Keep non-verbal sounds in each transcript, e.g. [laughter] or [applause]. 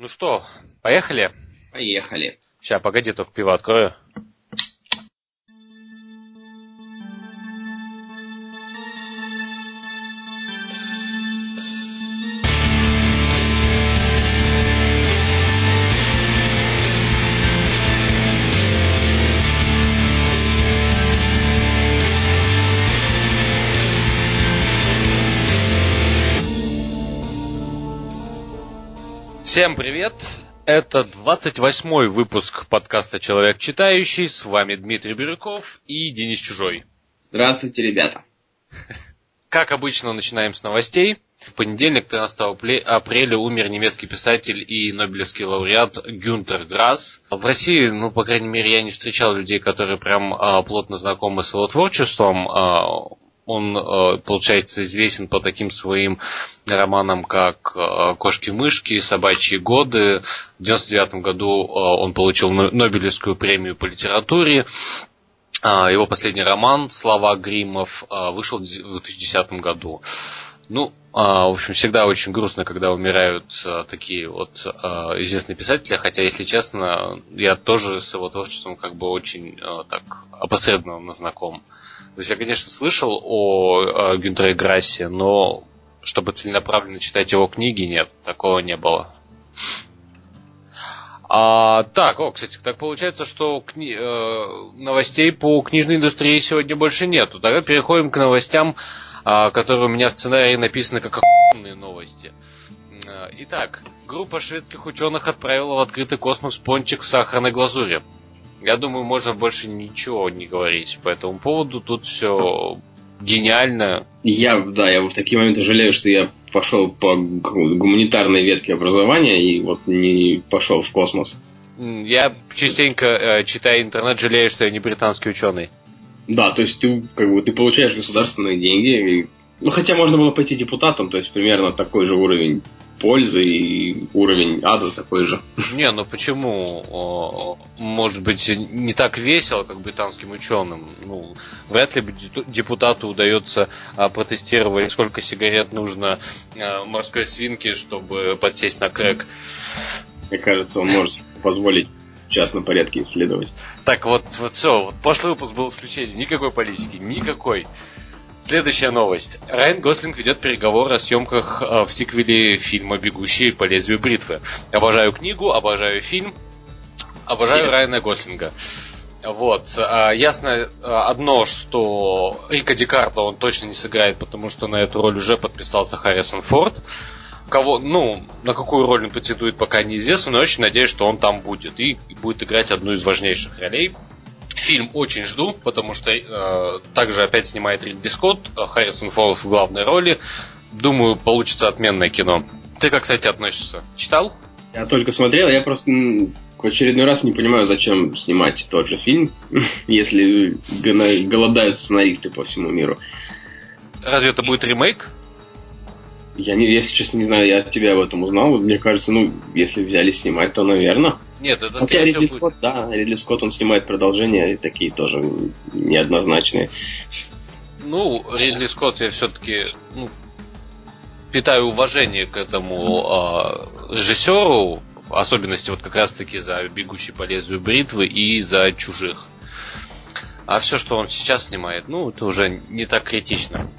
Ну что, поехали? Поехали. Сейчас, погоди, только пиво открою. Всем привет! Это 28-й выпуск подкаста «Человек читающий». С вами Дмитрий Бирюков и Денис Чужой. Здравствуйте, ребята. Как обычно, начинаем с новостей. В понедельник, 13 апреля, умер немецкий писатель и нобелевский лауреат Гюнтер Грасс. В России, ну, по крайней мере, я не встречал людей, которые прям а, плотно знакомы с его творчеством. А, он, э, получается, известен по таким своим романам, как э, «Кошки-мышки», «Собачьи годы». В 1999 году э, он получил Нобелевскую премию по литературе. А, его последний роман «Слова Гримов» вышел в 2010 году. Ну, в общем, всегда очень грустно, когда умирают такие вот известные писатели, хотя, если честно, я тоже с его творчеством как бы очень так опосредованно знаком. То есть я, конечно, слышал о, о Гюнтере Грассе, но чтобы целенаправленно читать его книги, нет, такого не было. А, так, о, кстати, так получается, что кни... э, новостей по книжной индустрии сегодня больше нету. Тогда переходим к новостям, э, которые у меня в сценарии написаны как охуенные новости. Э, итак, группа шведских ученых отправила в открытый космос пончик в сахарной глазури. Я думаю, можно больше ничего не говорить по этому поводу. Тут все гениально. Я, да, я в такие моменты жалею, что я пошел по гуманитарной ветке образования и вот не пошел в космос. Я частенько, э, читая интернет, жалею, что я не британский ученый. Да, то есть ты, как бы, ты получаешь государственные деньги. И, ну, хотя можно было пойти депутатом, то есть примерно такой же уровень пользы и уровень ада такой же. Не, ну почему? Может быть, не так весело, как британским ученым. Ну, вряд ли депутату удается а, протестировать, сколько сигарет нужно а, морской свинке, чтобы подсесть на крэк. Мне кажется, он может позволить в частном порядке исследовать. Так вот, вот все, вот прошлый выпуск был исключением. Никакой политики, никакой. Следующая новость. Райан Гослинг ведет переговоры о съемках э, в сиквеле фильма «Бегущие по лезвию бритвы». Обожаю книгу, обожаю фильм, обожаю Все. Райана Гослинга. Вот. А, ясно а, одно, что Рика Дикарта он точно не сыграет, потому что на эту роль уже подписался Харрисон Форд. Кого, ну, на какую роль он претендует, пока неизвестно, но я очень надеюсь, что он там будет и будет играть одну из важнейших ролей Фильм очень жду, потому что э, также опять снимает Ридли Скотт, э, Харрисон Форд в главной роли. Думаю, получится отменное кино. Ты как, кстати, относишься? Читал? Я только смотрел, я просто в очередной раз не понимаю, зачем снимать тот же фильм, [laughs] если голодают сценаристы по всему миру. Разве это будет ремейк? Я, не, если честно, не знаю, я от тебя об этом узнал. Мне кажется, ну, если взяли снимать, то, наверное. Нет, это Хотя Ридли будет... Скотт, да, Ридли Скотт, он снимает продолжения, и такие тоже неоднозначные. Ну, Ридли Скотт я все-таки ну, питаю уважение к этому э, режиссеру, особенности вот как раз-таки за «Бегущий по лезвию бритвы» и за «Чужих». А все, что он сейчас снимает, ну, это уже не так критично.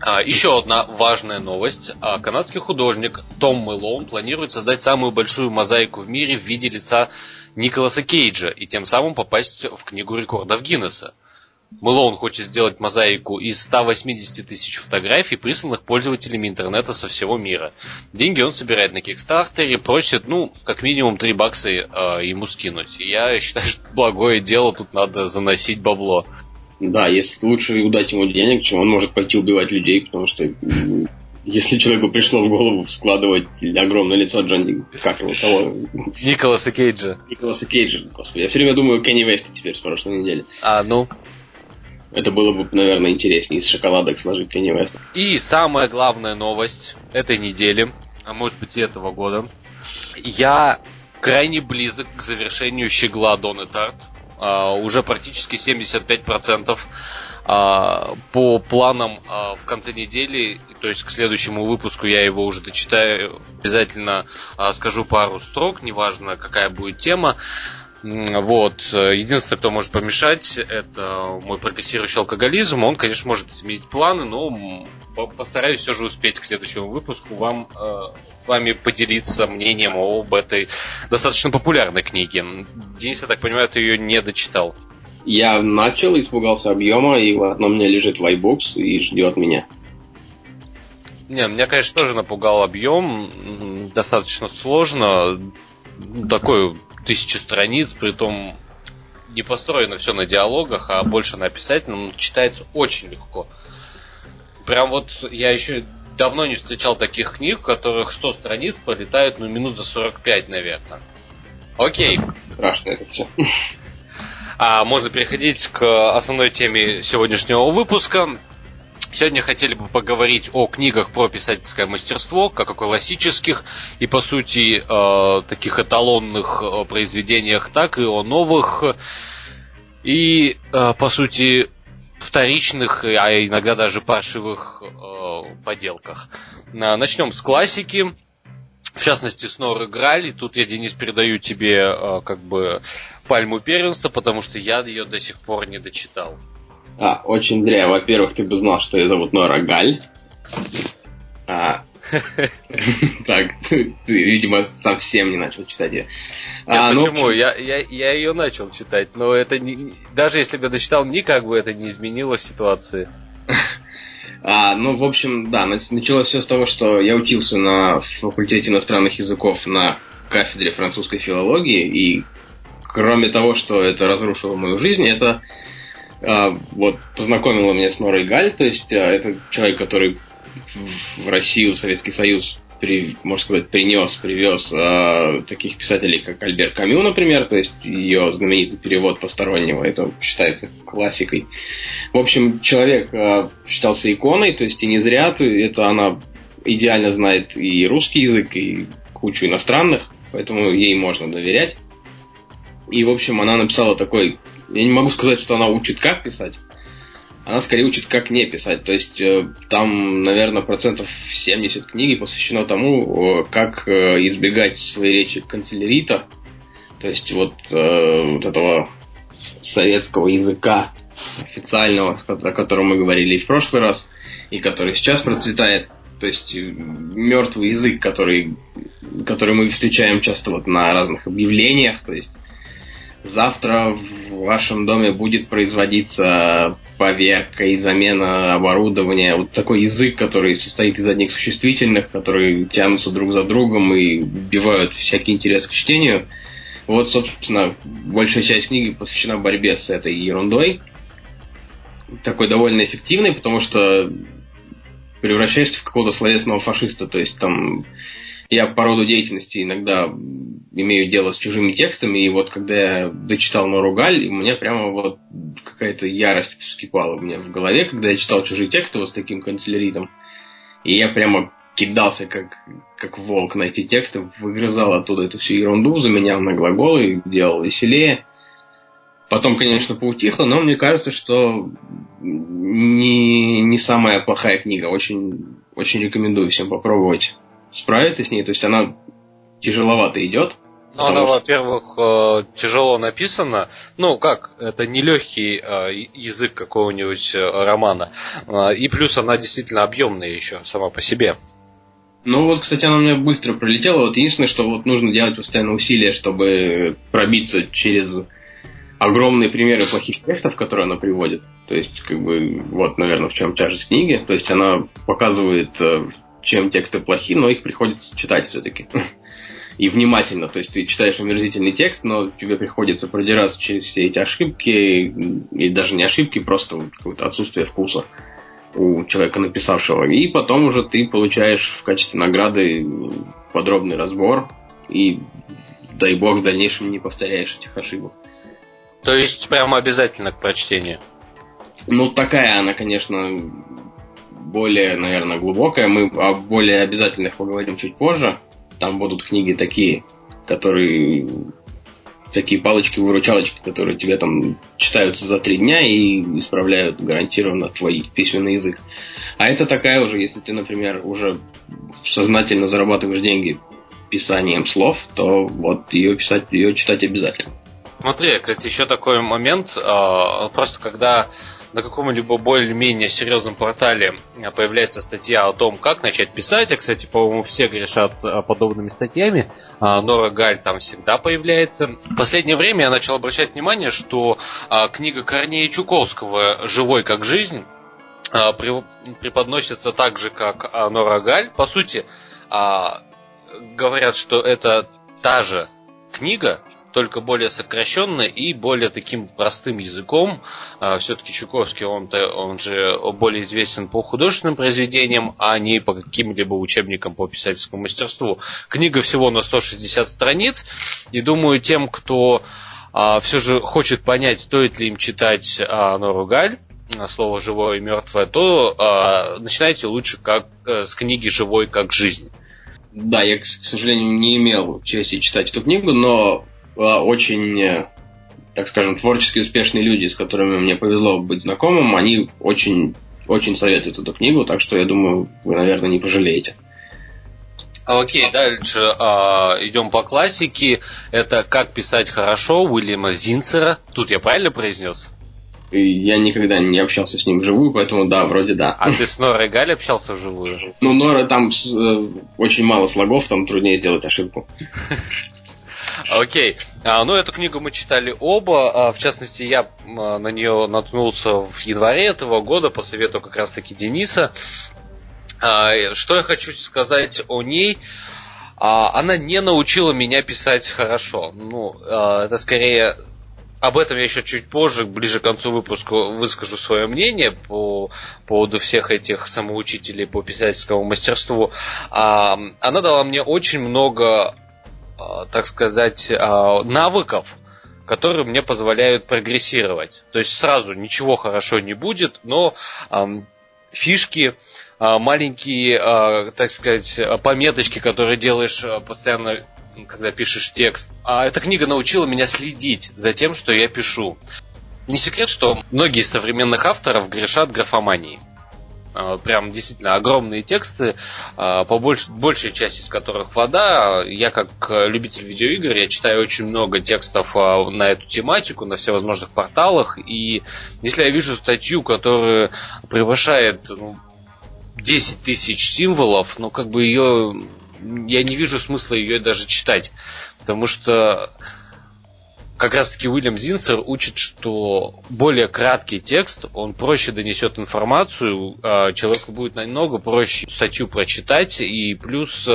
А, еще одна важная новость. А, канадский художник Том Мэлоун планирует создать самую большую мозаику в мире в виде лица Николаса Кейджа и тем самым попасть в книгу рекордов Гиннесса. Мэлоун хочет сделать мозаику из 180 тысяч фотографий, присланных пользователями интернета со всего мира. Деньги он собирает на Кикстартере, просит, ну, как минимум 3 бакса э, ему скинуть. Я считаю, что [laughs] благое дело, тут надо заносить бабло. Да, если лучше удать ему денег, чем он может пойти убивать людей, потому что если человеку пришло в голову складывать огромное лицо Джонни, как его, того? Николаса Кейджа. Николаса Кейджа, господи. Я все время думаю Кенни Веста теперь с прошлой недели. А, ну? Это было бы, наверное, интереснее из шоколадок сложить Кенни Веста. И самая главная новость этой недели, а может быть и этого года. Я крайне близок к завершению щегла Донны Тарт. Uh, уже практически 75% А, по планам а, в конце недели, то есть к следующему выпуску я его уже дочитаю, обязательно а, скажу пару строк, неважно какая будет тема. Вот. Единственное, кто может помешать, это мой прогрессирующий алкоголизм. Он, конечно, может изменить планы, но постараюсь все же успеть к следующему выпуску вам э, с вами поделиться мнением об этой достаточно популярной книге. Денис, я так понимаю, ты ее не дочитал. Я начал, испугался объема, и вот оно у меня лежит в iBooks и ждет меня. Не, меня, конечно, тоже напугал объем. Достаточно сложно. Такой тысячу страниц, при том не построено все на диалогах, а больше на описательном. Читается очень легко. Прям вот я еще давно не встречал таких книг, в которых 100 страниц пролетают ну, минут за 45, наверное. Окей. Страшно это все. А можно переходить к основной теме сегодняшнего выпуска. Сегодня хотели бы поговорить о книгах про писательское мастерство, как о классических и, по сути, э, таких эталонных э, произведениях, так и о новых и, э, по сути, вторичных, а иногда даже паршивых поделках. Начнем с классики. В частности, с Норы Граль. И тут я, Денис, передаю тебе как бы пальму первенства, потому что я ее до сих пор не дочитал. А, очень зря. Во-первых, ты бы знал, что ее зовут Нора Галь. А, [laughs] так, ты, видимо, совсем не начал читать ее. А, ну, почему? Я, я, я ее начал читать, но это не, даже если бы я дочитал, никак бы это не изменило ситуации. [laughs] А, ну, в общем, да, началось все с того, что я учился на факультете иностранных языков на кафедре французской филологии, и кроме того, что это разрушило мою жизнь, это вот познакомило меня с Норой Галь, то есть а, это человек, который в Россию, в Советский Союз, при, можно сказать, принес, привез э, таких писателей, как Альбер Камю, например, то есть ее знаменитый перевод постороннего, это считается классикой. В общем, человек э, считался иконой, то есть и не зря, то, это она идеально знает и русский язык, и кучу иностранных, поэтому ей можно доверять. И, в общем, она написала такой... Я не могу сказать, что она учит, как писать. Она скорее учит, как не писать. То есть э, там, наверное, процентов 70 книги посвящено тому, как э, избегать своей речи канцелярита. То есть вот, э, вот этого советского языка официального, о котором мы говорили в прошлый раз, и который сейчас процветает. То есть мертвый язык, который, который мы встречаем часто вот на разных объявлениях. То есть завтра в вашем доме будет производиться поверка и замена оборудования. Вот такой язык, который состоит из одних существительных, которые тянутся друг за другом и убивают всякий интерес к чтению. Вот, собственно, большая часть книги посвящена борьбе с этой ерундой. Такой довольно эффективный, потому что превращаешься в какого-то словесного фашиста. То есть там я по роду деятельности иногда имею дело с чужими текстами, и вот когда я дочитал Норугаль, у меня прямо вот какая-то ярость вскипала у меня в голове, когда я читал чужие тексты вот с таким канцеляритом. И я прямо кидался как, как волк на эти тексты, выгрызал оттуда эту всю ерунду, заменял на глаголы, делал веселее. Потом, конечно, поутихло, но мне кажется, что не, не самая плохая книга. Очень, очень рекомендую всем попробовать справиться с ней. То есть она тяжеловато идет. Ну, она, что... во-первых, э, тяжело написана. Ну, как, это не легкий э, язык какого-нибудь э, романа. И плюс она действительно объемная еще сама по себе. Ну вот, кстати, она у меня быстро пролетела. Вот единственное, что вот нужно делать постоянно усилия, чтобы пробиться через огромные примеры плохих текстов, которые она приводит. То есть, как бы, вот, наверное, в чем тяжесть книги. То есть она показывает чем тексты плохие, но их приходится читать все-таки. [laughs] И внимательно, то есть ты читаешь омерзительный текст, но тебе приходится продираться через все эти ошибки, и даже не ошибки, просто какое-то отсутствие вкуса у человека, написавшего. И потом уже ты получаешь в качестве награды подробный разбор, и дай бог в дальнейшем не повторяешь этих ошибок. То есть прямо обязательно к прочтению? Ну, такая она, конечно, более, наверное, глубокая. Мы о более обязательных поговорим чуть позже. Там будут книги такие, которые такие палочки-выручалочки, которые тебе там читаются за три дня и исправляют гарантированно твой письменный язык. А это такая уже, если ты, например, уже сознательно зарабатываешь деньги писанием слов, то вот ее писать, ее читать обязательно. Смотри, кстати, еще такой момент, а, просто когда на каком-либо более-менее серьезном портале появляется статья о том, как начать писать, а, кстати, по-моему, все грешат а, подобными статьями, Нора Галь там всегда появляется. В последнее время я начал обращать внимание, что книга Корнея Чуковского «Живой как жизнь» преподносится так же, как Нора Галь. По сути, говорят, что это та же книга, только более сокращенно и более таким простым языком. А, Все-таки Чуковский, он, он же более известен по художественным произведениям, а не по каким-либо учебникам по писательскому мастерству. Книга всего на 160 страниц, и думаю, тем, кто а, все же хочет понять, стоит ли им читать а, Нору Галь, слово живое и мертвое, то а, начинайте лучше как э, с книги Живой как жизнь. Да, я, к сожалению, не имел чести читать эту книгу, но очень, э, так скажем, творчески успешные люди, с которыми мне повезло быть знакомым, они очень, очень советуют эту книгу, так что я думаю, вы, наверное, не пожалеете. Окей, дальше а, идем по классике. Это «Как писать хорошо» Уильяма Зинцера. Тут я правильно произнес? Я никогда не общался с ним вживую, поэтому да, вроде да. А ты с Норой Галь общался вживую? Ну, Нора там э, очень мало слогов, там труднее сделать ошибку. [laughs] Окей. А, ну, эту книгу мы читали оба. А, в частности, я а, на нее наткнулся в январе этого года по совету как раз-таки Дениса. А, что я хочу сказать о ней? А, она не научила меня писать хорошо. Ну, а, это скорее об этом я еще чуть позже, ближе к концу выпуска, выскажу свое мнение по поводу всех этих самоучителей по писательскому мастерству. А, она дала мне очень много так сказать, э, навыков, которые мне позволяют прогрессировать. То есть сразу ничего хорошо не будет, но фишки, э, маленькие, так сказать, пометочки, которые делаешь постоянно, когда пишешь текст. А эта книга научила меня следить за тем, что я пишу. Не секрет, что многие современных авторов грешат графоманией. А, прям действительно огромные тексты, а, по больш, большей части из которых вода. Я как любитель видеоигр, я читаю очень много текстов на эту тематику на всевозможных порталах, и если я вижу статью, которая превышает ну, 10 тысяч символов, ну как бы ее я не вижу смысла ее даже читать. Потому что как раз таки Уильям Зинцер учит, что более краткий текст, он проще донесет информацию, а человеку будет намного проще статью прочитать, и плюс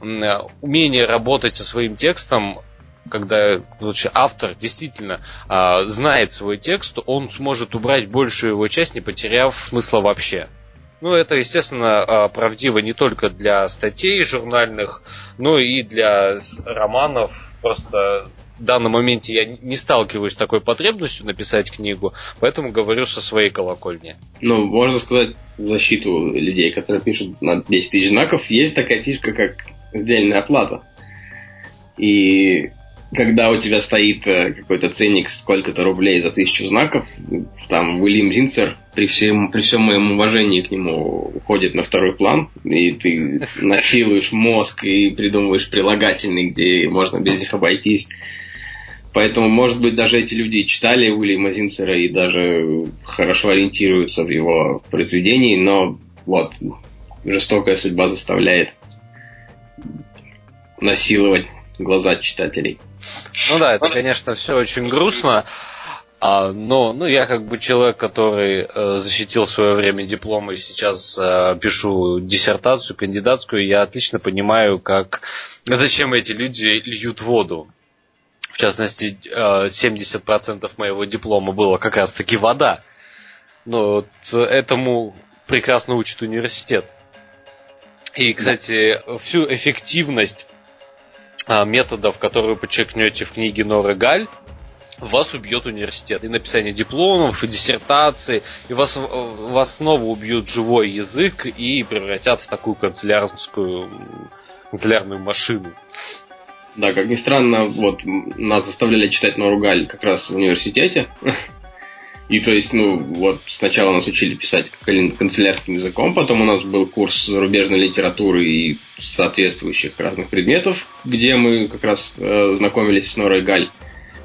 умение работать со своим текстом когда лучше автор действительно а, знает свой текст, он сможет убрать большую его часть, не потеряв смысла вообще. Ну, это, естественно, а, правдиво не только для статей журнальных, но и для романов. Просто в данном моменте я не сталкиваюсь с такой потребностью написать книгу, поэтому говорю со своей колокольни. Ну, можно сказать, в защиту людей, которые пишут на 10 тысяч знаков, есть такая фишка, как сдельная оплата. И когда у тебя стоит э, какой-то ценник сколько-то рублей за тысячу знаков, там Уильям Зинцер при всем, при всем моем уважении к нему уходит на второй план, и ты насилуешь мозг и придумываешь прилагательные, где можно без них обойтись. Поэтому, может быть, даже эти люди читали Уильяма Зинцера и даже хорошо ориентируются в его произведении, но вот жестокая судьба заставляет насиловать глаза читателей. Ну да, это, конечно, все очень грустно. А, но ну, я как бы человек, который э, защитил в свое время диплом и сейчас э, пишу диссертацию кандидатскую, я отлично понимаю, как зачем эти люди льют воду в частности, 70% э, моего диплома было как раз таки вода. Но вот этому прекрасно учит университет. И, кстати, всю эффективность а, методов, которые подчеркнете в книге Норы Галь, вас убьет университет. И написание дипломов, и диссертации, и вас, вас снова убьют живой язык и превратят в такую канцелярскую канцелярную машину. Да, как ни странно, вот нас заставляли читать Норугаль как раз в университете. И то есть, ну, вот сначала нас учили писать канцелярским языком, потом у нас был курс зарубежной литературы и соответствующих разных предметов, где мы как раз э, знакомились с Норой Галь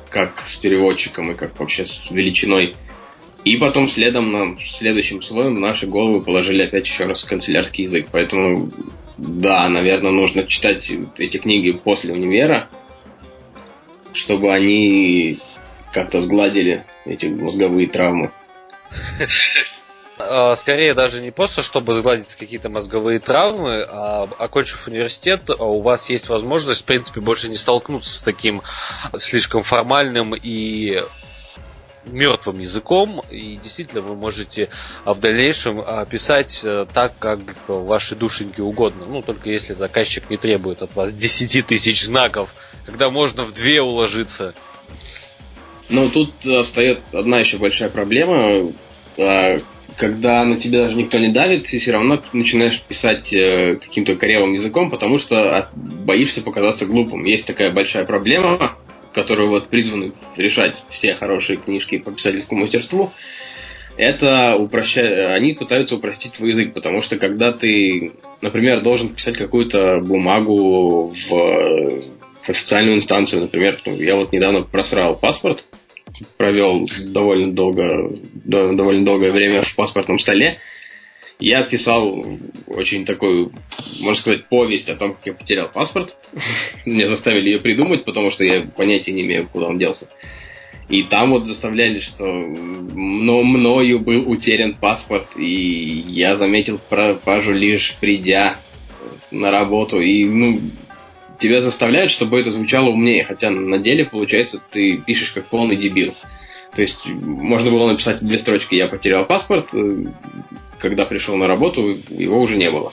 как с переводчиком и как вообще с величиной. И потом следом нам, следующим слоем в наши головы положили опять еще раз канцелярский язык. Поэтому, да, наверное, нужно читать эти книги после универа, чтобы они как-то сгладили эти мозговые травмы. [laughs] А, скорее даже не просто, чтобы сгладить какие-то мозговые травмы, а окончив университет, а у вас есть возможность, в принципе, больше не столкнуться с таким слишком формальным и мертвым языком, и действительно вы можете в дальнейшем писать э, так, как вашей душеньке угодно. Ну, только если заказчик не требует от вас 10 тысяч знаков, когда можно в две уложиться. Но тут встает одна еще большая проблема. А, когда на тебя даже никто не давит, ты все равно начинаешь писать э, каким-то корявым языком, потому что боишься показаться глупым. Есть такая большая проблема, которую вот призваны решать все хорошие книжки по писательскому мастерству. Это упрощать, они пытаются упростить твой язык, потому что когда ты, например, должен писать какую-то бумагу в официальную инстанцию, например, я вот недавно просрал паспорт, провел довольно долго, довольно долгое время в паспортном столе. Я писал очень такую, можно сказать, повесть о том, как я потерял паспорт. [laughs] Меня заставили ее придумать, потому что я понятия не имею, куда он делся. И там вот заставляли, что но мною был утерян паспорт, и я заметил пропажу лишь придя на работу. И ну, тебя заставляют, чтобы это звучало умнее, хотя на деле, получается, ты пишешь как полный дебил. То есть можно было написать две строчки «Я потерял паспорт», когда пришел на работу, его уже не было.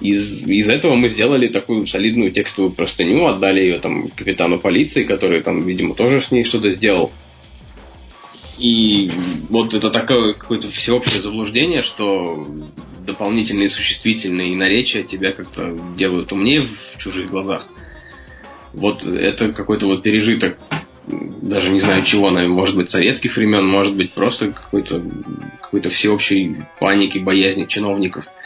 Из, из этого мы сделали такую солидную текстовую простыню, отдали ее там капитану полиции, который там, видимо, тоже с ней что-то сделал. И вот это такое какое-то всеобщее заблуждение, что дополнительные существительные и наречия тебя как-то делают умнее в чужих глазах. Вот это какой-то вот пережиток, даже не знаю чего, наверное, может быть советских времен, может быть просто какой-то какой-то всеобщей паники, боязни чиновников –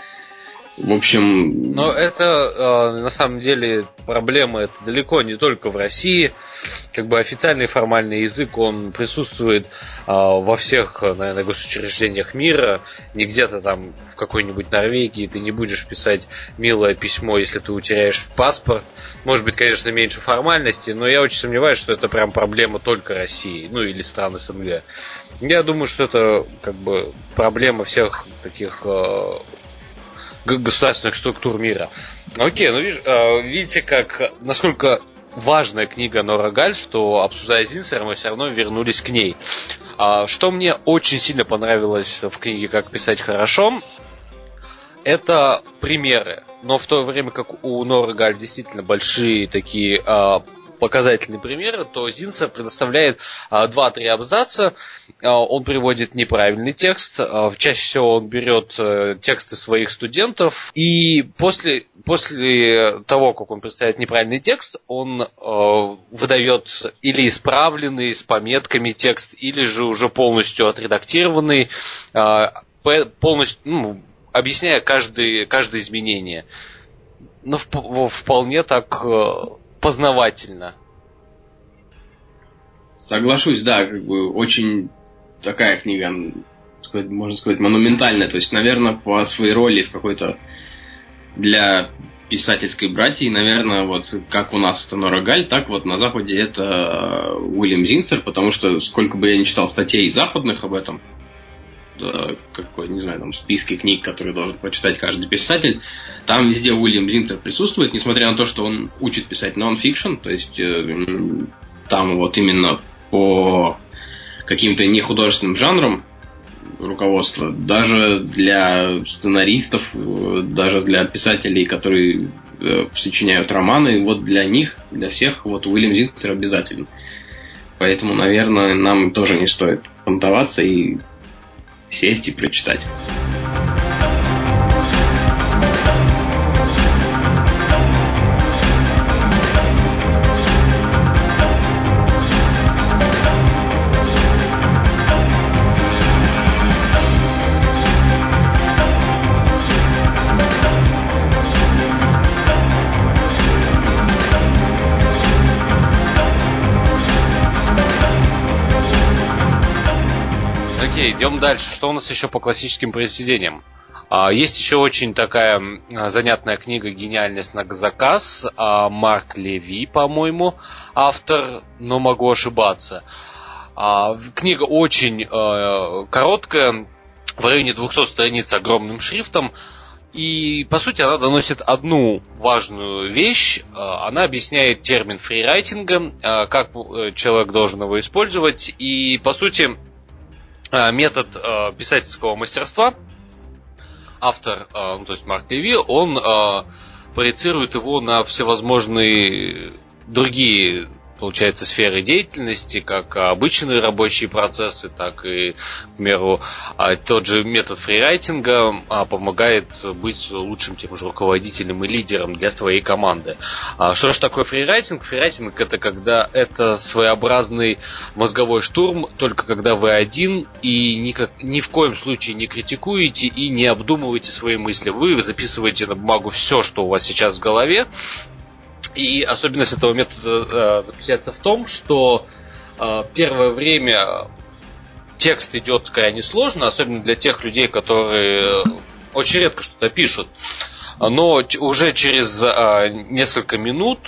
в общем... Но это э, на самом деле проблема это далеко не только в России. Как бы официальный формальный язык, он присутствует э, во всех, наверное, госучреждениях мира. Не где-то там в какой-нибудь Норвегии ты не будешь писать милое письмо, если ты утеряешь паспорт. Может быть, конечно, меньше формальностей, но я очень сомневаюсь, что это прям проблема только России, ну или стран СНГ. Я думаю, что это как бы проблема всех таких э, государственных структур мира. Окей, ну а, видите, как насколько важная книга Нора Галь, что обсуждая Зинсера, мы все равно вернулись к ней. А, что мне очень сильно понравилось в книге «Как писать хорошо», это примеры. Но в то время как у Нора Галь действительно большие такие а, показательный пример, то Зинцер предоставляет а, 2-3 абзаца, а, он приводит неправильный текст, а, чаще всего он берет а, тексты своих студентов, и после, после того, как он представляет неправильный текст, он а, выдает или исправленный с пометками текст, или же уже полностью отредактированный, полностью, ну, объясняя каждое, каждое изменение. Ну, вполне так познавательно. Соглашусь, да, как бы очень такая книга, можно сказать, монументальная. То есть, наверное, по своей роли в какой-то для писательской братьи, наверное, вот как у нас это Нора Галь, так вот на Западе это Уильям Зинцер, потому что сколько бы я не читал статей западных об этом, какой, не знаю, там, списке книг, которые должен прочитать каждый писатель, там везде Уильям Зинтер присутствует, несмотря на то, что он учит писать нон-фикшн, то есть э, там вот именно по каким-то нехудожественным жанрам руководство, даже для сценаристов, э, даже для писателей, которые э, сочиняют романы, вот для них, для всех, вот Уильям Зинтер обязательно. Поэтому, наверное, нам тоже не стоит понтоваться и сесть и прочитать. Окей, идем дальше. Что у нас еще по классическим произведениям? А, есть еще очень такая занятная книга «Гениальность на заказ». А, Марк Леви, по-моему, автор, но могу ошибаться. А, книга очень э, короткая, в районе 200 страниц огромным шрифтом. И, по сути, она доносит одну важную вещь. Она объясняет термин фрирайтинга, как э, человек должен его использовать. И, по сути, метод писательского мастерства – автор, э, ну, то есть Марк Леви, он э, проецирует его на всевозможные другие получается, сферы деятельности, как обычные рабочие процессы, так и, к примеру, а, тот же метод фрирайтинга а, помогает быть лучшим тем же руководителем и лидером для своей команды. А что же такое фрирайтинг? Фрирайтинг это когда это своеобразный мозговой штурм, только когда вы один и никак, ни в коем случае не критикуете и не обдумываете свои мысли. Вы записываете на бумагу все, что у вас сейчас в голове, и особенность этого метода э, заключается в том, что э, первое время текст идет крайне сложно, особенно для тех людей, которые очень редко что-то пишут. Но уже через а, несколько минут,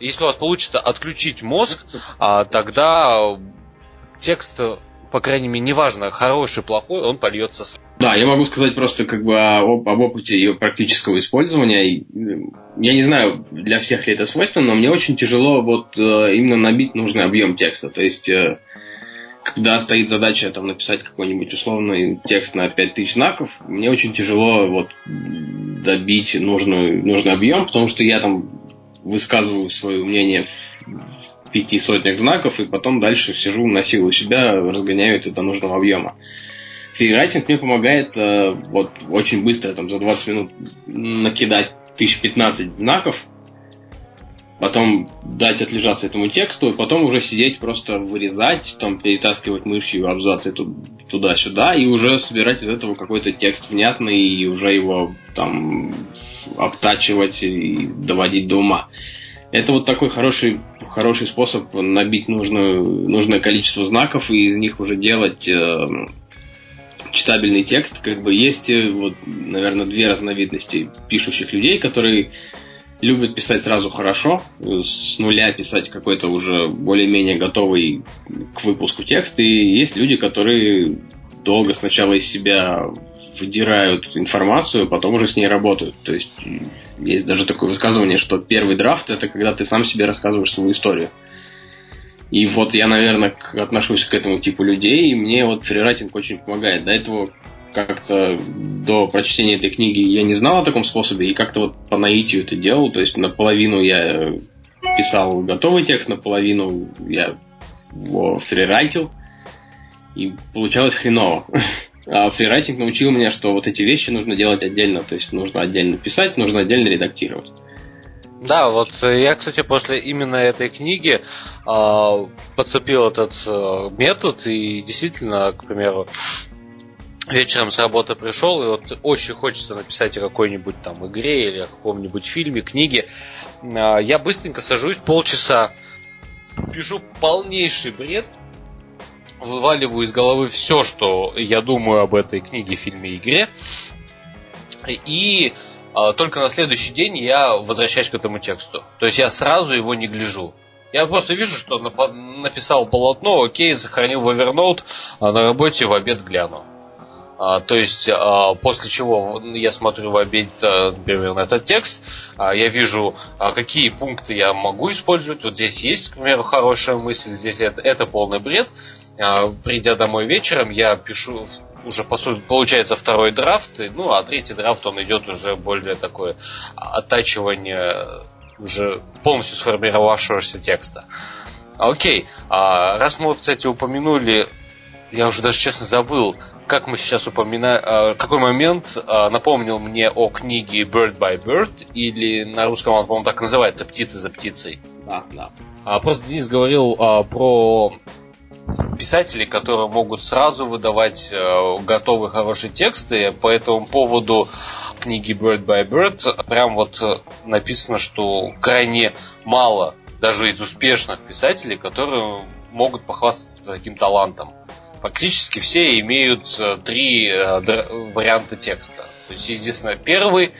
если у вас получится отключить мозг, а, тогда текст по крайней мере, неважно, хороший, плохой, он польется с. Да, я могу сказать просто как бы об, об опыте ее практического использования. Я не знаю, для всех ли это свойственно, но мне очень тяжело вот э, именно набить нужный объем текста. То есть, э, когда стоит задача там написать какой-нибудь условный текст на 5000 знаков, мне очень тяжело вот добить нужный, нужный объем, потому что я там высказываю свое мнение в пяти сотнях знаков, и потом дальше сижу, насилую себя, разгоняю это до нужного объема. Фрирайтинг мне помогает э, вот очень быстро, там, за 20 минут накидать 1015 знаков, потом дать отлежаться этому тексту, и потом уже сидеть, просто вырезать, там, перетаскивать мышью абзацы туда-сюда, и уже собирать из этого какой-то текст внятный, и уже его там обтачивать и доводить до ума. Это вот такой хороший, хороший способ набить нужную, нужное количество знаков и из них уже делать э, читабельный текст. Как бы есть, э, вот, наверное, две разновидности пишущих людей, которые любят писать сразу хорошо, с нуля писать какой-то уже более-менее готовый к выпуску текст. И есть люди, которые долго сначала из себя выдирают информацию, потом уже с ней работают. То есть есть даже такое высказывание, что первый драфт это когда ты сам себе рассказываешь свою историю. И вот я, наверное, отношусь к этому типу людей, и мне вот фрирайтинг очень помогает. До этого как-то до прочтения этой книги я не знал о таком способе, и как-то вот по наитию это делал. То есть наполовину я писал готовый текст, наполовину я его фрирайтил, и получалось хреново. [laughs] А фрирайтинг научил меня, что вот эти вещи нужно делать отдельно. То есть нужно отдельно писать, нужно отдельно редактировать. Да, вот я, кстати, после именно этой книги э, подцепил этот э, метод и действительно, к примеру, вечером с работы пришел, и вот очень хочется написать о какой-нибудь там игре или о каком-нибудь фильме, книге. Э, я быстренько сажусь, полчаса пишу полнейший бред, вываливаю из головы все, что я думаю об этой книге, фильме, игре. И только на следующий день я возвращаюсь к этому тексту. То есть я сразу его не гляжу. Я просто вижу, что написал полотно, окей, сохранил в Evernote, а на работе в обед гляну. А, то есть, а, после чего я смотрю в обед, а, например, на этот текст, а, я вижу, а, какие пункты я могу использовать. Вот здесь есть, к примеру, хорошая мысль, здесь это, это полный бред. А, придя домой вечером, я пишу уже по сути получается второй драфт, ну а третий драфт он идет уже более такое оттачивание уже полностью сформировавшегося текста. Окей, а, раз мы, кстати, упомянули, я уже даже честно забыл, как мы сейчас упоминаем, какой момент а, напомнил мне о книге Bird by Bird, или на русском он, по-моему, так называется, птица за птицей. Да, да. А, просто Денис говорил а, про писателей, которые могут сразу выдавать э, готовые хорошие тексты. По этому поводу книги Bird by Bird прям вот э, написано, что крайне мало даже из успешных писателей, которые могут похвастаться таким талантом. Практически все имеют э, три варианта текста. То есть, естественно, первый,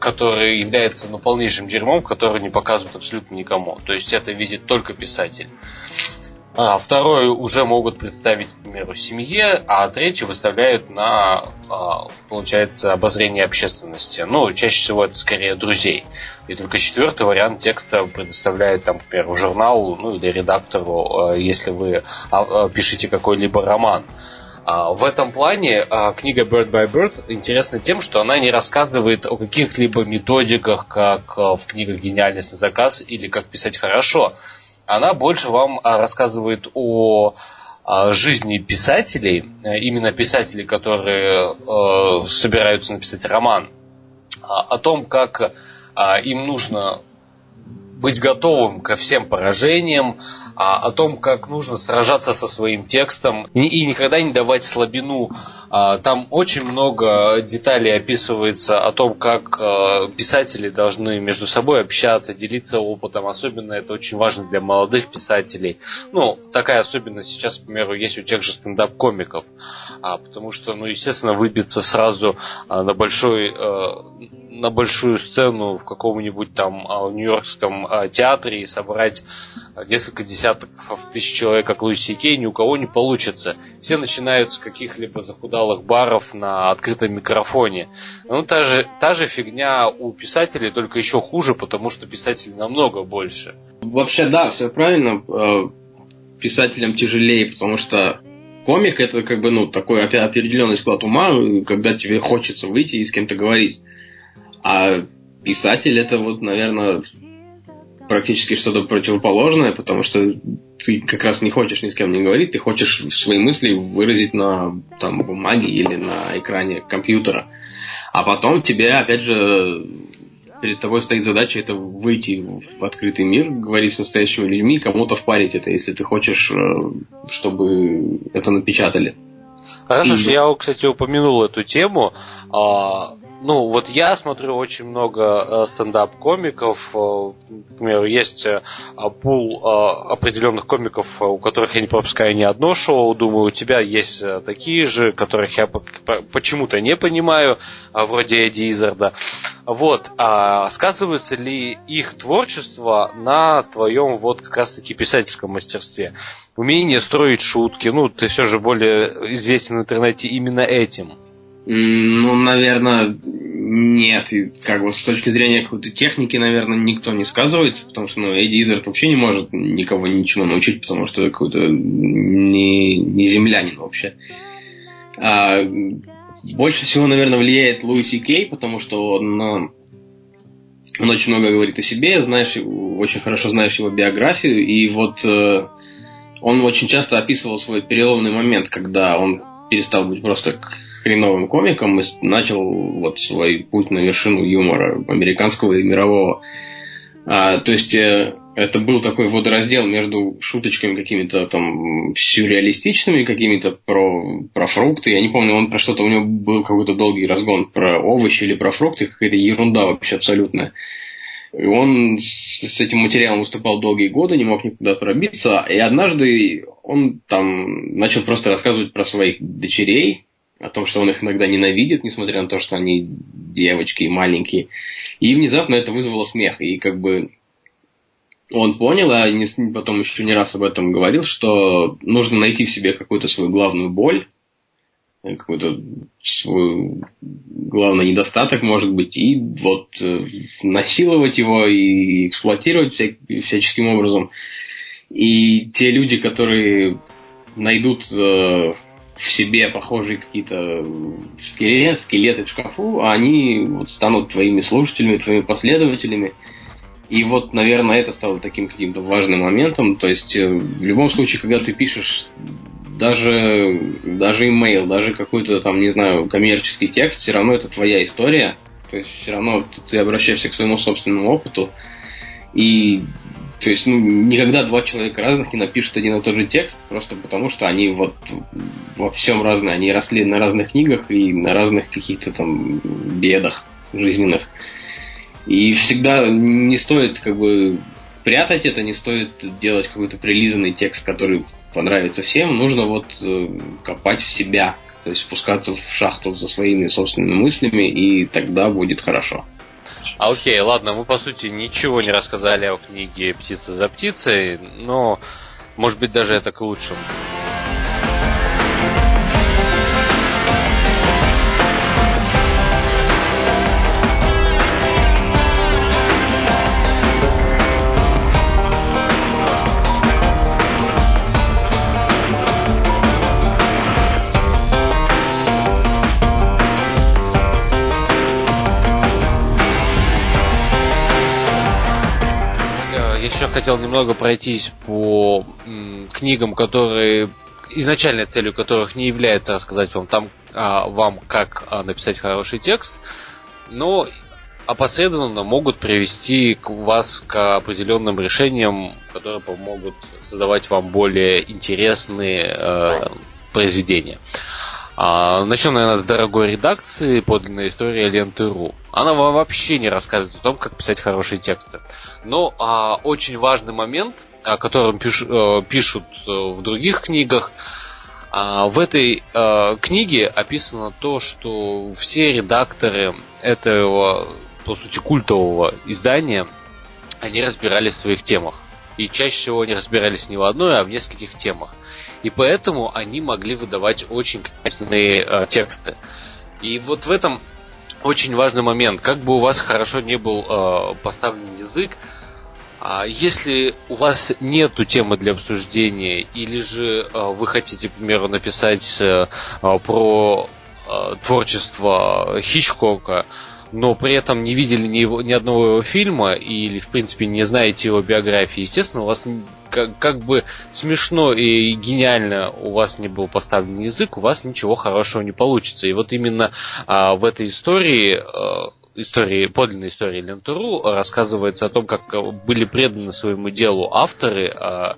который является ну, полнейшим дерьмом, который не показывают абсолютно никому. То есть это видит только писатель. А второй уже могут представить, к примеру, семье, а третий выставляют на, а, получается, обозрение общественности. Ну, чаще всего это скорее друзей. И только четвертый вариант текста предоставляет, там, к примеру, журналу, ну или редактору, а, если вы а, пишете какой-либо роман. В этом плане книга Bird by Bird интересна тем, что она не рассказывает о каких-либо методиках, как в книгах «Гениальность на заказ» или «Как писать хорошо», она больше вам а, рассказывает о жизни писателей, э, именно писателей, которые э, собираются написать роман, а, о том, как а, им нужно быть готовым ко всем поражениям, а, о том, как нужно сражаться со своим текстом и, никогда не давать слабину. А, там очень много деталей описывается о том, как а, писатели должны между собой общаться, делиться опытом. Особенно это очень важно для молодых писателей. Ну, такая особенность сейчас, к примеру, есть у тех же стендап-комиков. Потому что, ну, естественно, выбиться сразу на большой а, на большую сцену в каком-нибудь там а, а, театре и собрать несколько десятков тысяч человек, как Луиси Кей, ни у кого не получится. Все начинают с каких-либо захудалых баров на открытом микрофоне. Ну, та же, та же фигня у писателей, только еще хуже, потому что писателей намного больше. Вообще, да, все правильно. Э, писателям тяжелее, потому что комик это как бы, ну, такой определенный склад ума, когда тебе хочется выйти и с кем-то говорить. А писатель это вот, наверное, практически что-то противоположное, потому что ты как раз не хочешь ни с кем не говорить, ты хочешь свои мысли выразить на там, бумаге или на экране компьютера. А потом тебе, опять же, перед тобой стоит задача это выйти в открытый мир, говорить с настоящими людьми, кому-то впарить это, если ты хочешь, э, чтобы это напечатали. Хорошо, и... я, кстати, упомянул эту тему. А, ну, вот я смотрю очень много э, стендап-комиков. Э, например, есть э, пул определенных комиков, у которых я не пропускаю ни одно шоу. Думаю, у тебя есть такие же, которых я почему-то не понимаю, вроде Эдди. Вот, а сказывается ли их творчество на твоем вот как раз-таки писательском мастерстве? Умение строить шутки, ну, ты все же более известен в интернете именно этим. Ну, наверное, нет. И как бы с точки зрения какой-то техники, наверное, никто не сказывается, потому что ну, Эдди Изерт вообще не может никого ничему научить, потому что какой-то не, не землянин вообще. А, больше всего, наверное, влияет Луиси Кей, потому что он, ну, он очень много говорит о себе, знаешь, очень хорошо знаешь его биографию, и вот э, он очень часто описывал свой переломный момент, когда он перестал быть просто хреновым комиком и начал вот свой путь на вершину юмора американского и мирового. А, то есть э, это был такой водораздел между шуточками какими-то там сюрреалистичными, какими-то про, про фрукты. Я не помню, он про что-то, у него был какой-то долгий разгон про овощи или про фрукты, какая-то ерунда вообще абсолютная. И он с, с этим материалом выступал долгие годы, не мог никуда пробиться. И однажды он там начал просто рассказывать про своих дочерей, о том, что он их иногда ненавидит, несмотря на то, что они девочки и маленькие. И внезапно это вызвало смех. И как бы он понял, а потом еще не раз об этом говорил, что нужно найти в себе какую-то свою главную боль, какой-то свой главный недостаток, может быть, и вот э, насиловать его и эксплуатировать вся, всяческим образом. И те люди, которые найдут э, в себе похожие какие-то скелеты, скелеты в шкафу, а они вот станут твоими слушателями, твоими последователями. И вот, наверное, это стало таким каким-то важным моментом. То есть, э, в любом случае, когда ты пишешь даже, даже имейл, даже какой-то там, не знаю, коммерческий текст, все равно это твоя история. То есть, все равно ты обращаешься к своему собственному опыту. И то есть, ну, никогда два человека разных не напишут один и тот же текст, просто потому что они вот во всем разные. Они росли на разных книгах и на разных каких-то там бедах жизненных. И всегда не стоит как бы прятать это, не стоит делать какой-то прилизанный текст, который понравится всем, нужно вот э, копать в себя, то есть спускаться в шахту за своими собственными мыслями, и тогда будет хорошо. А окей, ладно, мы по сути ничего не рассказали о книге «Птица за птицей», но может быть даже это к лучшему. Еще хотел немного пройтись по м, книгам, которые изначальной целью которых не является рассказать вам там а, вам как а, написать хороший текст, но опосредованно могут привести к вас к определенным решениям, которые помогут создавать вам более интересные э, произведения. А, начнем, наверное, с дорогой редакции подлинная история ленты.ру. Она вам вообще не рассказывает о том, как писать хорошие тексты. Но а, очень важный момент, о котором пиш, э, пишут э, в других книгах, а, в этой а, книге описано то, что все редакторы этого, по сути, культового издания, они разбирались в своих темах. И чаще всего они разбирались не в одной, а в нескольких темах. И поэтому они могли выдавать очень качественные э, тексты. И вот в этом очень важный момент. Как бы у вас хорошо не был э, поставлен язык, а если у вас нету темы для обсуждения, или же э, вы хотите, к примеру, написать э, про э, творчество Хичкока, но при этом не видели ни, его, ни одного его фильма или, в принципе, не знаете его биографии, естественно, у вас как, как бы смешно и гениально у вас не был поставлен язык, у вас ничего хорошего не получится. И вот именно а, в этой истории а, истории, подлинной истории Лентуру рассказывается о том, как были преданы своему делу авторы а,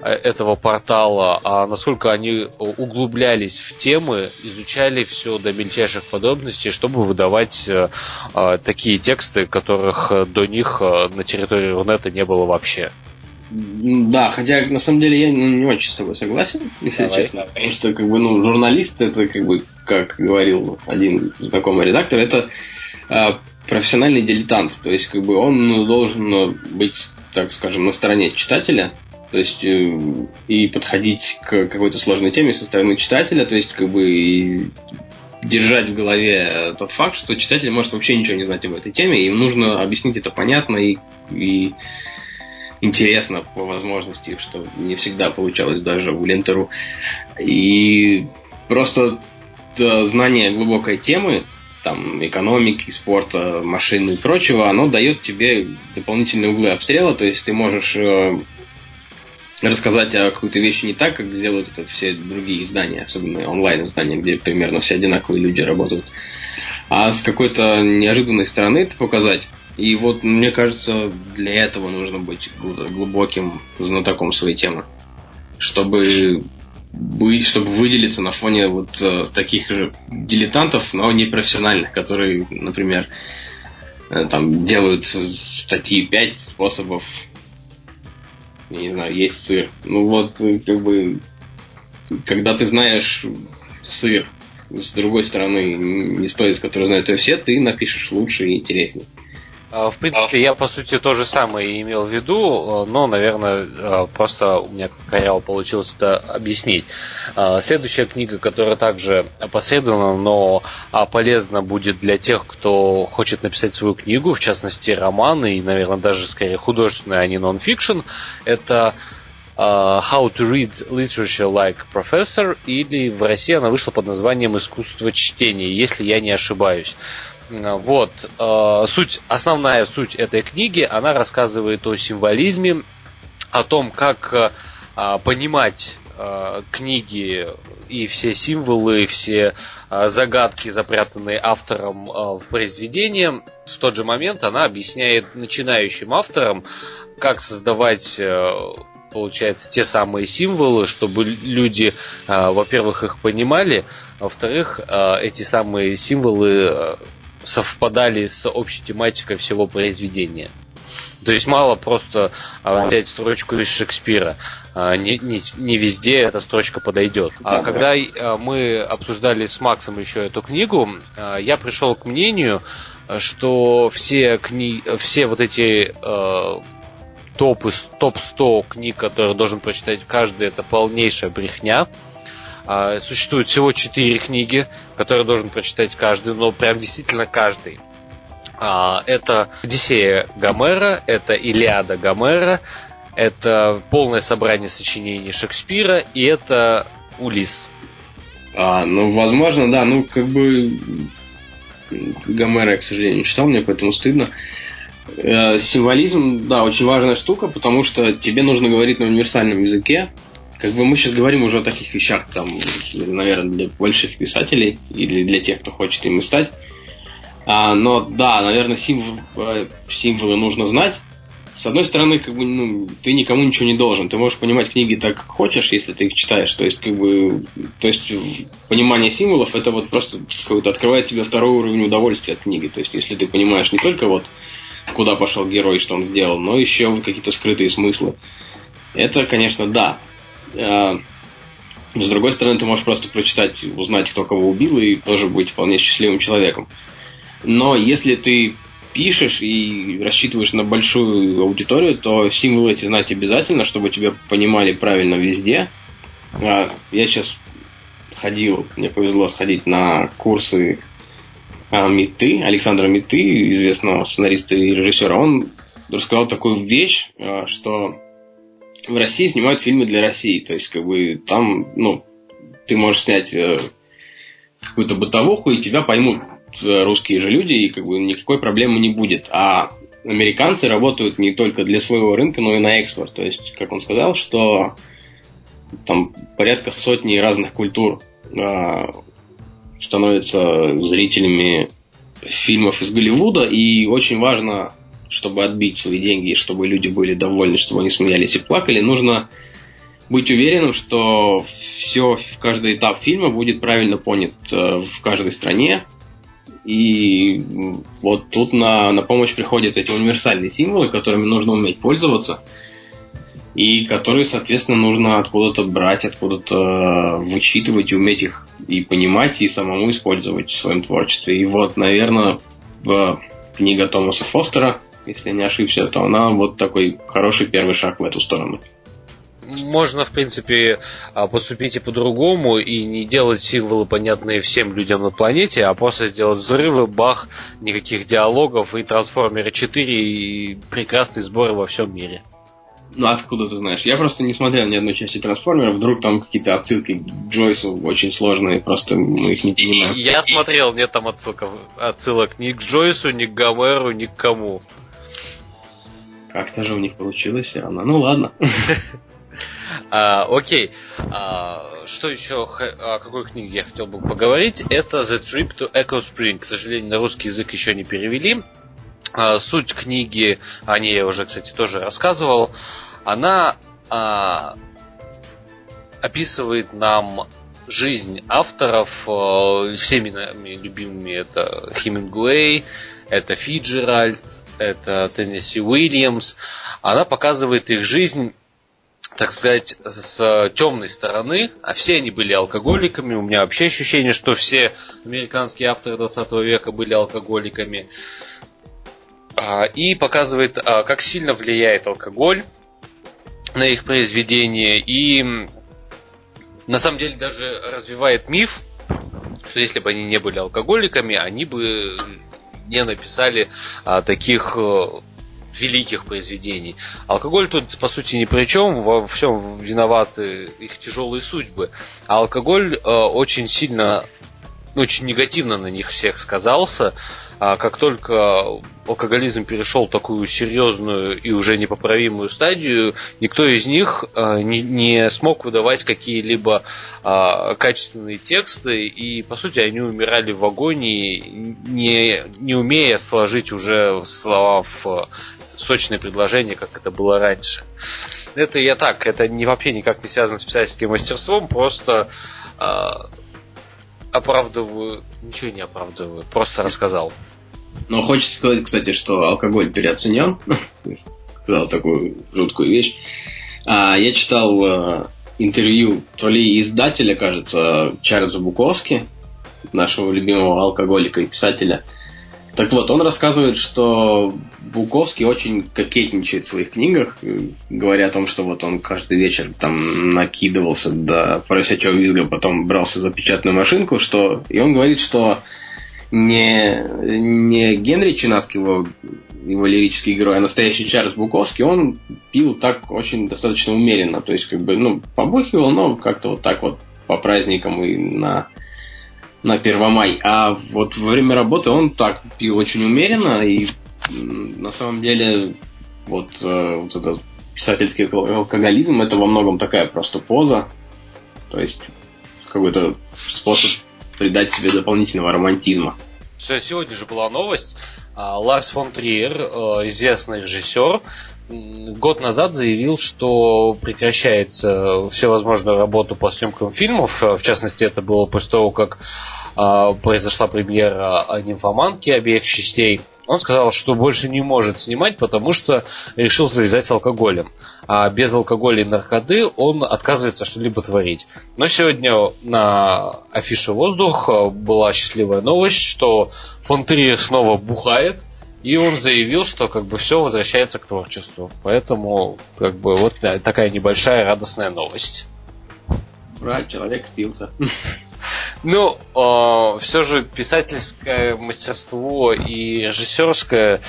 этого портала, а насколько они углублялись в темы, изучали все до мельчайших подробностей, чтобы выдавать а, такие тексты, которых до них на территории Рунета не было вообще. Да, хотя на самом деле я не очень с тобой согласен, если Давай. честно. Потому что, как бы, ну, журналист это, как бы, как говорил один знакомый редактор, это э, профессиональный дилетант. То есть, как бы, он должен быть, так скажем, на стороне читателя, то есть э, и подходить к какой-то сложной теме со стороны читателя, то есть как бы и держать в голове тот факт, что читатель может вообще ничего не знать об этой теме, им нужно объяснить это понятно и, и интересно по возможности, что не всегда получалось даже у Лентеру. И просто знание глубокой темы, там, экономики, спорта, машины и прочего, оно дает тебе дополнительные углы обстрела, то есть ты можешь э, рассказать о какой-то вещи не так, как делают это все другие издания, особенно онлайн-издания, где примерно все одинаковые люди работают, а с какой-то неожиданной стороны это показать. И вот, мне кажется, для этого нужно быть глубоким знатоком своей темы. Чтобы быть, чтобы выделиться на фоне вот э, таких же дилетантов, но не профессиональных, которые, например, э, там делают статьи 5 способов, я не знаю, есть сыр. Ну вот, э, как бы, когда ты знаешь сыр, с другой стороны, не стоит, который знают все, ты напишешь лучше и интереснее. А, в принципе, я по сути то же самое имел в виду, э, но, наверное, э, просто у меня коряво получилось это объяснить. А, следующая книга, которая также опосредована, но а, полезна будет для тех, кто хочет написать свою книгу, в частности, роман и, наверное, даже скорее художественный, а не нон-фикшн, это How to Read Literature Like Professor, или в России она вышла под названием Искусство чтения, если я не ошибаюсь. Вот. Э, суть, основная суть этой книги, она рассказывает о символизме, о том, как э, понимать э, книги и все символы, все загадки, запрятанные автором в произведении. В тот же момент она объясняет начинающим авторам, как создавать получается, те самые символы, чтобы люди, во-первых, их понимали, а во-вторых, эти самые символы совпадали с общей тематикой всего произведения. То есть мало просто а, взять строчку из Шекспира. А, не, не, не везде эта строчка подойдет. А когда а, мы обсуждали с Максом еще эту книгу, я пришел к мнению, что все кни... все вот эти э, топы, топ-100 книг, которые должен прочитать каждый, это полнейшая брехня. Э, существует всего 4 книги, которые должен прочитать каждый, но прям действительно каждый. А, это Одиссея Гомера, это Илиада Гомера, это полное собрание сочинений Шекспира и это Улис. А, ну, возможно, да, ну, как бы Гомера я, к сожалению, не читал, мне поэтому стыдно. Э, символизм, да, очень важная штука, потому что тебе нужно говорить на универсальном языке. Как бы мы сейчас говорим уже о таких вещах, там, наверное, для больших писателей или для тех, кто хочет ими стать. А, но да, наверное, символ, э, символы нужно знать. С одной стороны, как бы, ну, ты никому ничего не должен. Ты можешь понимать книги так, как хочешь, если ты их читаешь. То есть, как бы, то есть, понимание символов это вот просто какой-то открывает тебе второй уровень удовольствия от книги. То есть, если ты понимаешь не только вот куда пошел герой, что он сделал, но еще какие-то скрытые смыслы. Это, конечно, да. А, с другой стороны, ты можешь просто прочитать, узнать, кто кого убил, и тоже быть вполне счастливым человеком. Но если ты пишешь и рассчитываешь на большую аудиторию, то символы эти знать обязательно, чтобы тебя понимали правильно везде. А, я сейчас ходил, мне повезло сходить на курсы Миты, Александра Миты, известного сценариста и режиссера. Он рассказал такую вещь, а, что в России снимают фильмы для России. То есть, как бы там, ну, ты можешь снять э, какую-то бытовуху, и тебя поймут русские же люди, и как бы никакой проблемы не будет. А американцы работают не только для своего рынка, но и на экспорт. То есть, как он сказал, что там порядка сотни разных культур э, становятся зрителями фильмов из Голливуда, и очень важно, чтобы отбить свои деньги, чтобы люди были довольны, чтобы они смеялись и плакали, нужно быть уверенным, что все, каждый этап фильма будет правильно понят э, в каждой стране, и вот тут на, на помощь приходят эти универсальные символы, которыми нужно уметь пользоваться, и которые, соответственно, нужно откуда-то брать, откуда-то вычитывать и уметь их и понимать, и самому использовать в своем творчестве. И вот, наверное, в книга Томаса Фостера, если не ошибся, то она вот такой хороший первый шаг в эту сторону можно, в принципе, а, поступить и по-другому, и не делать символы, понятные всем людям на планете, а просто сделать взрывы, бах, никаких диалогов и Трансформеры 4 и прекрасный сбор во всем мире. Ну, откуда ты знаешь? Я просто не смотрел ни одной части Трансформеров, вдруг там какие-то отсылки к Джойсу очень сложные, просто мы их не понимаем. Я смотрел, нет там отсылков, отсылок ни к Джойсу, ни к Гомеру, ни к кому. Как-то же у них получилось все равно. Ну ладно. [laughs] А, окей. А, что еще, о какой книге я хотел бы поговорить? Это The Trip to Echo Spring. К сожалению, на русский язык еще не перевели. А, суть книги, о ней я уже, кстати, тоже рассказывал. Она а, описывает нам жизнь авторов, а, всеми нами любимыми это Хемингуэй, это Фиджеральд, это Теннесси Уильямс. Она показывает их жизнь так сказать, с темной стороны, а все они были алкоголиками. У меня вообще ощущение, что все американские авторы 20 века были алкоголиками. А, и показывает, а, как сильно влияет алкоголь на их произведение. И на самом деле даже развивает миф, что если бы они не были алкоголиками, они бы не написали а, таких э, великих произведений. Алкоголь тут, по сути, ни при чем, во всем виноваты их тяжелые судьбы. А алкоголь э, очень сильно, очень негативно на них всех сказался. А как только алкоголизм перешел такую серьезную и уже непоправимую стадию, никто из них э, не, не смог выдавать какие-либо э, качественные тексты, и по сути они умирали в агонии, не, не умея сложить уже слова в сочное предложение, как это было раньше. Это я так, это не, вообще никак не связано с писательским мастерством, просто э, оправдываю, ничего не оправдываю, просто рассказал. Но хочется сказать, кстати, что алкоголь переоценен. [laughs] Сказал такую жуткую вещь. А, я читал а, интервью то ли издателя, кажется, Чарльза Буковски, нашего любимого алкоголика и писателя. Так вот, он рассказывает, что Буковский очень кокетничает в своих книгах, говоря о том, что вот он каждый вечер там накидывался до поросячьего визга, потом брался за печатную машинку, что... И он говорит, что не, не Генри Чинаск, его, его лирический герой, а настоящий Чарльз Буковский, он пил так очень достаточно умеренно. То есть, как бы, ну, побухивал, но как-то вот так вот по праздникам и на, на Первомай. А вот во время работы он так пил очень умеренно, и на самом деле вот, э, вот этот писательский алкоголизм это во многом такая просто поза. То есть какой-то способ придать себе дополнительного романтизма. Сегодня же была новость. А, Ларс фон Триер, э, известный режиссер, год назад заявил, что прекращается всевозможную работу по съемкам фильмов. В частности, это было после того, как а, произошла премьера «Нимфоманки» обеих частей – он сказал, что больше не может снимать, потому что решил завязать с алкоголем. А без алкоголя и наркоты он отказывается что-либо творить. Но сегодня на афише «Воздух» была счастливая новость, что фон Триер снова бухает, и он заявил, что как бы все возвращается к творчеству. Поэтому как бы вот такая небольшая радостная новость. Ура, человек спился. Ну, э, а, все же писательское мастерство и режиссерская,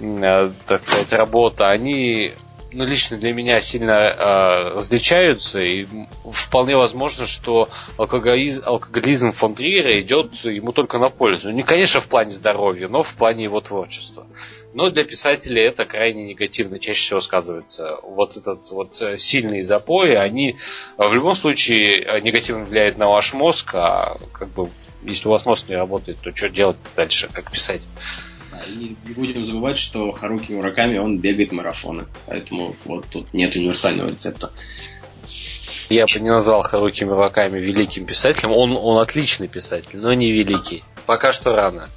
э, так сказать, работа, они ну, лично для меня сильно э, различаются, и вполне возможно, что алкоголизм, алкоголизм фон Триера идет ему только на пользу. Не, конечно, в плане здоровья, но в плане его творчества. Но для писателей это крайне негативно чаще всего сказывается. Вот этот вот э, сильные запои, они в любом случае э, негативно влияют на ваш мозг, а как бы если у вас мозг не работает, то что делать дальше, как писать? И не будем забывать, что Харуки Мураками, он бегает марафоны. Поэтому вот тут нет универсального рецепта. Я бы не назвал Харуки Мураками великим писателем. Он, он отличный писатель, но не великий. Пока что рано.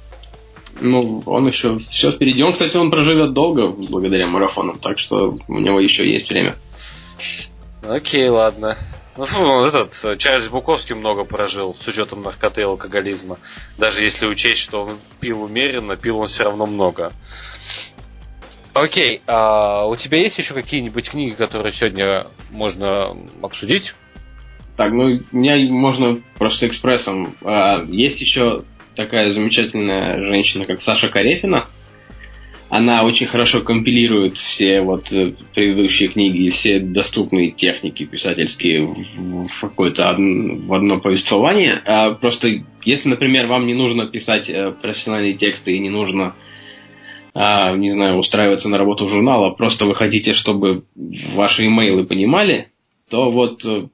Ну, он еще все впереди. Он, кстати, он проживет долго благодаря марафонам, так что у него еще есть время. Окей, ладно. Ну, этот, Чарльз Буковский много прожил с учетом наркоты и алкоголизма. Даже если учесть, что он пил умеренно, пил он все равно много. Окей, а у тебя есть еще какие-нибудь книги, которые сегодня можно обсудить? Так, ну, меня можно просто экспрессом. А, есть еще такая замечательная женщина, как Саша Карепина. Она очень хорошо компилирует все вот э, предыдущие книги и все доступные техники писательские в, какое-то од... в одно повествование. А просто если, например, вам не нужно писать э, профессиональные тексты и не нужно а, не знаю, устраиваться на работу в журнал, а просто вы хотите, чтобы ваши имейлы понимали, то вот э,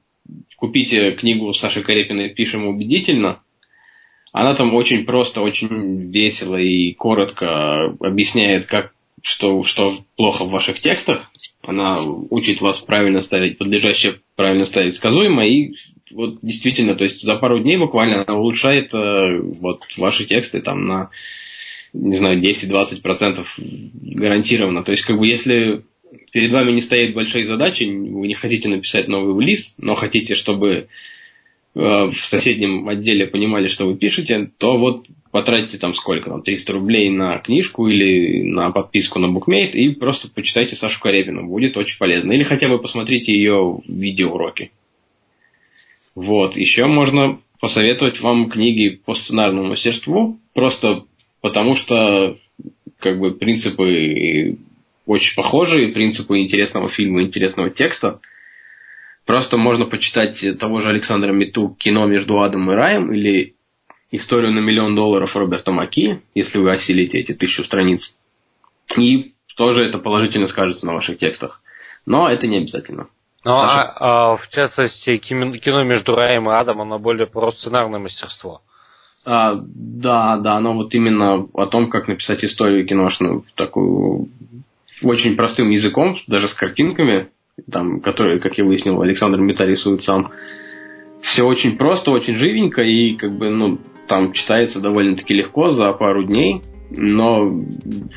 купите книгу Саши Карепиной «Пишем убедительно», она там очень просто, очень весело и коротко объясняет, как, что, что плохо в ваших текстах. Она учит вас правильно ставить подлежащее, правильно ставить сказуемо. И вот действительно, то есть за пару дней буквально она улучшает э, вот ваши тексты там на, не знаю, 10-20% гарантированно. То есть как бы если перед вами не стоит большой задачи, вы не хотите написать новый релиз, но хотите, чтобы в соседнем отделе понимали, что вы пишете, то вот потратите там сколько, там 300 рублей на книжку или на подписку на букмейт и просто почитайте Сашу Карепину, будет очень полезно. Или хотя бы посмотрите ее видеоуроки. Вот, еще можно посоветовать вам книги по сценарному мастерству, просто потому что как бы принципы очень похожие, принципы интересного фильма, интересного текста – Просто можно почитать того же Александра Миту «Кино между адом и раем» или «Историю на миллион долларов» Роберта Маки, если вы осилите эти тысячу страниц. И тоже это положительно скажется на ваших текстах. Но это не обязательно. Ну, а, а, в частности, кино между раем и адом, оно более про сценарное мастерство. А, да, да, оно вот именно о том, как написать историю киношную такую очень простым языком, даже с картинками, там, который, как я выяснил, Александр Мета рисует сам. Все очень просто, очень живенько, и как бы, ну, там читается довольно-таки легко за пару дней. но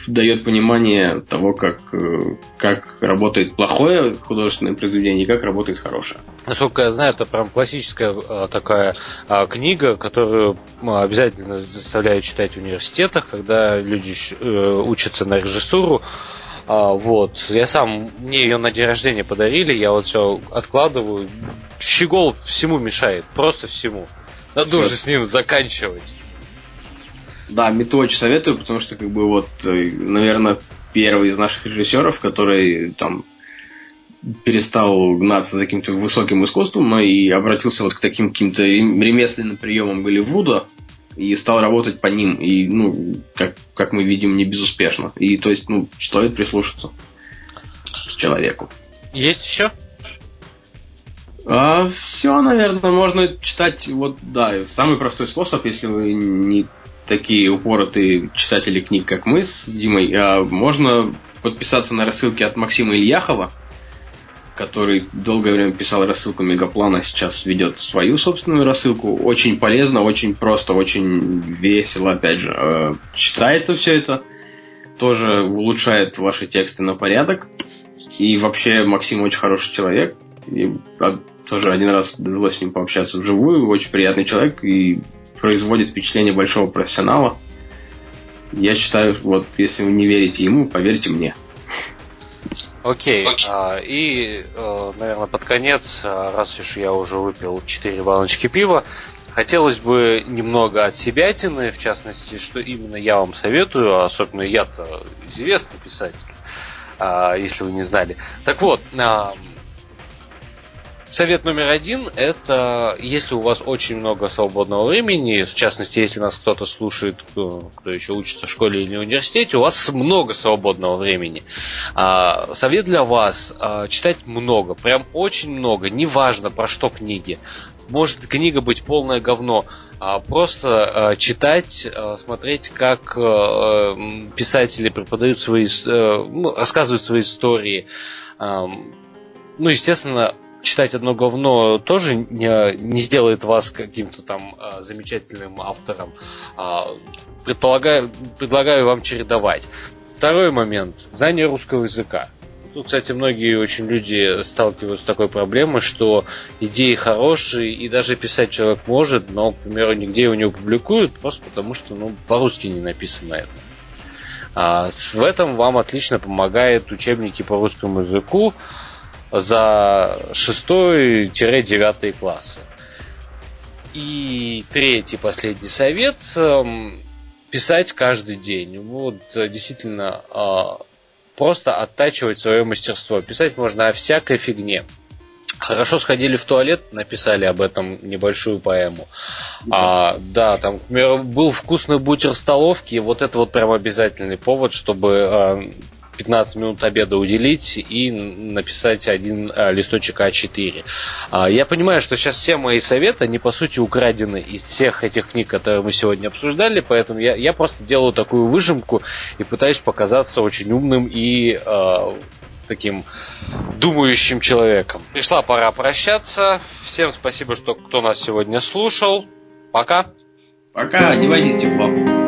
дает понимание того, как, э, как работает плохое художественное произведение и как работает хорошее. Насколько я знаю, это прям классическая а, такая а, книга, которую обязательно заставляют читать в университетах, когда люди э, учатся на режиссуру. Вот. Я сам, мне ее на день рождения подарили, я вот все откладываю. Щегол всему мешает, просто всему. Надо уже с ним заканчивать. Да, Мету очень советую, потому что, как бы, вот, э, наверное, первый из наших режиссеров, который там перестал гнаться за каким-то высоким искусством, и обратился вот к таким каким-то ремесленным приемам Голливуда и стал работать по ним. И, ну, как, как мы видим, не безуспешно. И, то есть, ну, стоит прислушаться к человеку. Есть еще? А, все, наверное, можно читать, вот, да, самый простой способ, если вы не такие упоротые читатели книг, как мы с Димой, а можно подписаться на рассылки от Максима Ильяхова, который долгое время писал рассылку Мегаплана, сейчас ведет свою собственную рассылку. Очень полезно, очень просто, очень весело, опять же. Э, читается все это, тоже улучшает ваши тексты на порядок. И вообще Максим очень хороший человек. И а, тоже один раз довелось с ним пообщаться вживую. Очень приятный человек и производит впечатление большого профессионала. Я считаю, вот если вы не верите ему, поверьте мне. Окей, okay. а, и, а, наверное, под конец, а, раз уж я уже выпил 4 баночки пива, хотелось бы немного от себя тины, в частности, что именно я вам советую, особенно я-то известный писатель, а, если вы не знали. Так вот, а, Совет номер один – это если у вас очень много свободного времени, в частности, если нас кто-то слушает, кто, кто еще учится в школе или университете, у вас много свободного времени. А, совет для вас а, – читать много, прям очень много, неважно про что книги. Может книга быть полное говно, а просто а, читать, смотреть, как а, писатели преподают свои, а, ну, рассказывают свои истории. Ну, естественно, читать одно говно тоже не, не сделает вас каким-то там а, замечательным автором. А, предполагаю, предлагаю вам чередовать. Второй момент. Знание русского языка. Тут, кстати, многие очень люди сталкиваются с такой проблемой, что идеи хорошие, и даже писать человек может, но, к примеру, нигде его не публикуют, просто потому что ну, по-русски не написано это. А, в этом вам отлично помогает учебники по русскому языку за 6-9 классы. И третий, последний совет эм, писать каждый день. Вот действительно а, просто оттачивать свое мастерство. Писать можно о всякой фигне. Хорошо сходили в туалет, написали об этом небольшую поэму. Да, а, да там, например, был вкусный бутер в столовке, вот это вот прям обязательный повод, чтобы а, 15 минут обеда уделить и написать один а, листочек А4. А, я понимаю, что сейчас все мои советы, они по сути украдены из всех этих книг, которые мы сегодня обсуждали, поэтому я, я просто делаю такую выжимку и пытаюсь показаться очень умным и э, таким думающим человеком. Пришла пора прощаться. Всем спасибо, что кто нас сегодня слушал. Пока. Пока, одевайтесь тепло.